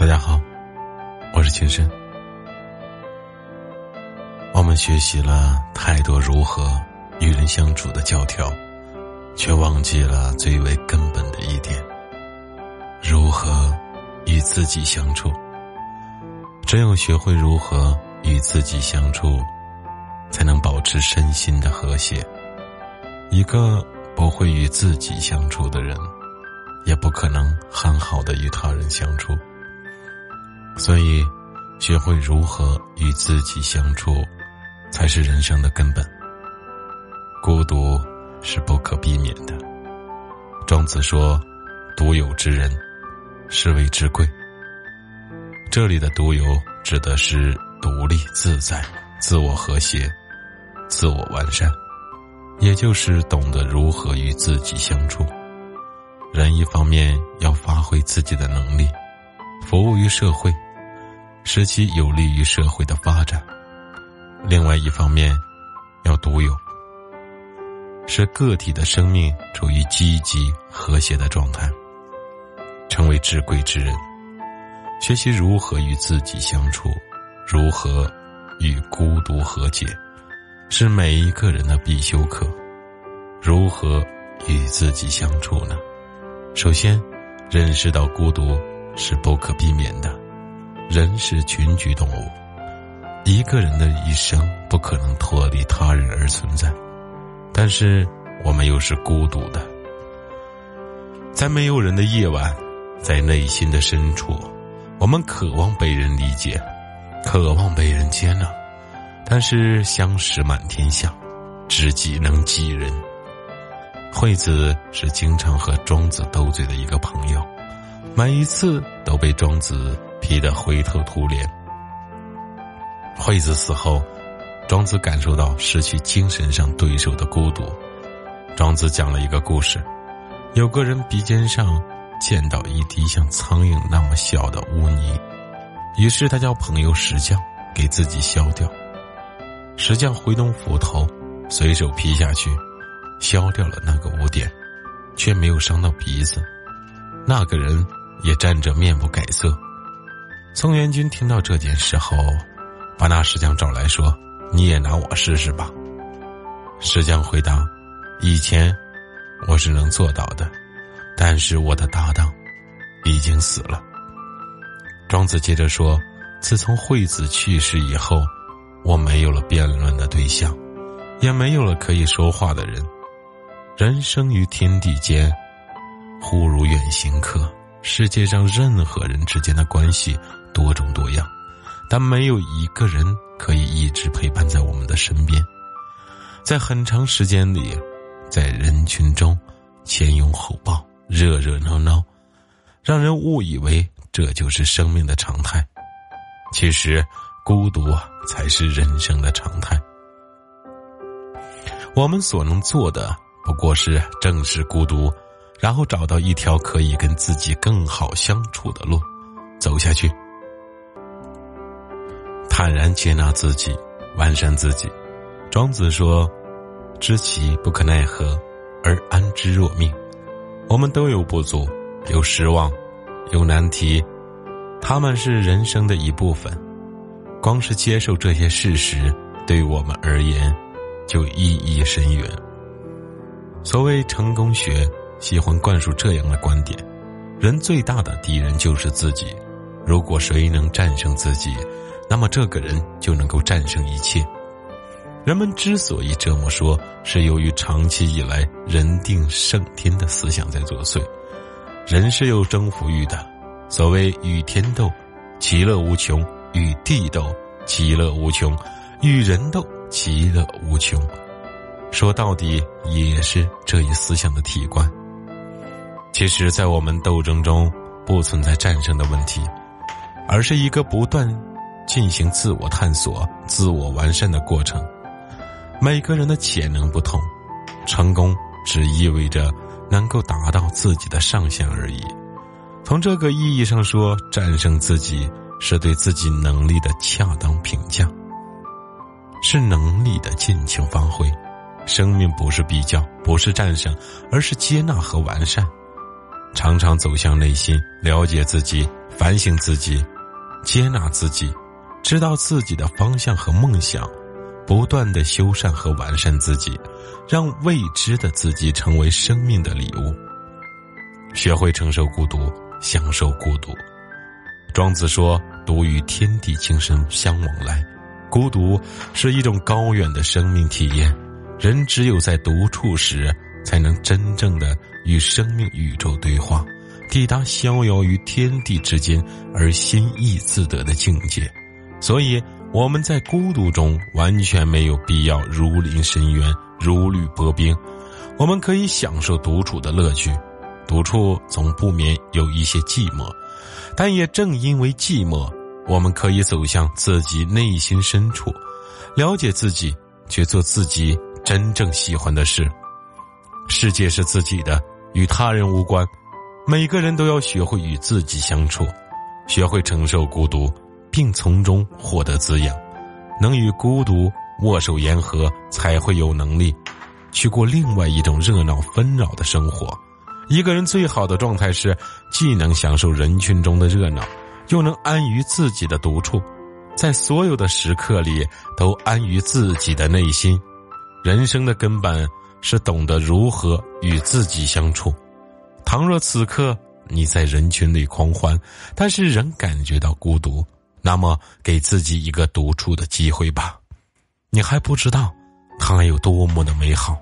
大家好，我是秦深。我们学习了太多如何与人相处的教条，却忘记了最为根本的一点：如何与自己相处。只有学会如何与自己相处，才能保持身心的和谐。一个不会与自己相处的人，也不可能很好的与他人相处。所以，学会如何与自己相处，才是人生的根本。孤独是不可避免的。庄子说：“独有之人，是谓之贵。”这里的“独有”指的是独立自在、自我和谐、自我完善，也就是懂得如何与自己相处。人一方面要发挥自己的能力。服务于社会，使其有利于社会的发展；另外一方面，要独有，使个体的生命处于积极和谐的状态，成为至贵之人。学习如何与自己相处，如何与孤独和解，是每一个人的必修课。如何与自己相处呢？首先，认识到孤独。是不可避免的，人是群居动物，一个人的一生不可能脱离他人而存在，但是我们又是孤独的，在没有人的夜晚，在内心的深处，我们渴望被人理解，渴望被人接纳，但是相识满天下，知己能几人？惠子是经常和庄子斗嘴的一个朋友。每一次都被庄子劈得灰头土脸。惠子死后，庄子感受到失去精神上对手的孤独。庄子讲了一个故事：有个人鼻尖上溅到一滴像苍蝇那么小的污泥，于是他叫朋友石匠给自己削掉。石匠挥动斧头，随手劈下去，削掉了那个污点，却没有伤到鼻子。那个人。也站着面不改色。宋元军听到这件事后，把那石匠找来说：“你也拿我试试吧。”石匠回答：“以前我是能做到的，但是我的搭档已经死了。”庄子接着说：“自从惠子去世以后，我没有了辩论的对象，也没有了可以说话的人。人生于天地间，忽如远行客。”世界上任何人之间的关系多种多样，但没有一个人可以一直陪伴在我们的身边。在很长时间里，在人群中前拥后抱，热热闹闹，让人误以为这就是生命的常态。其实，孤独才是人生的常态。我们所能做的，不过是正视孤独。然后找到一条可以跟自己更好相处的路，走下去，坦然接纳自己，完善自己。庄子说：“知其不可奈何，而安之若命。”我们都有不足，有失望，有难题，他们是人生的一部分。光是接受这些事实，对我们而言，就意义深远。所谓成功学。喜欢灌输这样的观点：人最大的敌人就是自己。如果谁能战胜自己，那么这个人就能够战胜一切。人们之所以这么说，是由于长期以来人定胜天的思想在作祟。人是有征服欲的，所谓与天斗，其乐无穷；与地斗，其乐无穷；与人斗，其乐无穷。说到底，也是这一思想的体观。其实，在我们斗争中，不存在战胜的问题，而是一个不断进行自我探索、自我完善的过程。每个人的潜能不同，成功只意味着能够达到自己的上限而已。从这个意义上说，战胜自己是对自己能力的恰当评价，是能力的尽情发挥。生命不是比较，不是战胜，而是接纳和完善。常常走向内心，了解自己，反省自己，接纳自己，知道自己的方向和梦想，不断的修缮和完善自己，让未知的自己成为生命的礼物。学会承受孤独，享受孤独。庄子说：“独与天地精神相往来。”孤独是一种高远的生命体验。人只有在独处时，才能真正的与生命宇宙对话。抵达逍遥于天地之间而心意自得的境界，所以我们在孤独中完全没有必要如临深渊、如履薄冰。我们可以享受独处的乐趣，独处总不免有一些寂寞，但也正因为寂寞，我们可以走向自己内心深处，了解自己，去做自己真正喜欢的事。世界是自己的，与他人无关。每个人都要学会与自己相处，学会承受孤独，并从中获得滋养。能与孤独握手言和，才会有能力去过另外一种热闹纷扰的生活。一个人最好的状态是，既能享受人群中的热闹，又能安于自己的独处，在所有的时刻里都安于自己的内心。人生的根本是懂得如何与自己相处。倘若此刻你在人群里狂欢，但是仍感觉到孤独，那么给自己一个独处的机会吧。你还不知道，它有多么的美好。